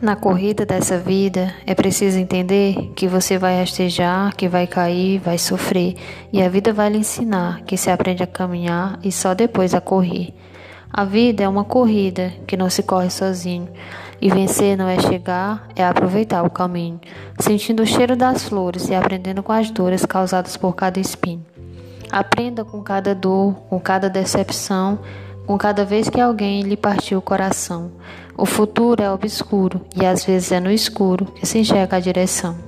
Na corrida dessa vida, é preciso entender que você vai rastejar, que vai cair, vai sofrer, e a vida vai lhe ensinar que se aprende a caminhar e só depois a correr. A vida é uma corrida que não se corre sozinho, e vencer não é chegar, é aproveitar o caminho, sentindo o cheiro das flores e aprendendo com as dores causadas por cada espinho. Aprenda com cada dor, com cada decepção, com cada vez que alguém lhe partiu o coração. O futuro é obscuro e às vezes é no escuro que se enxerga a direção.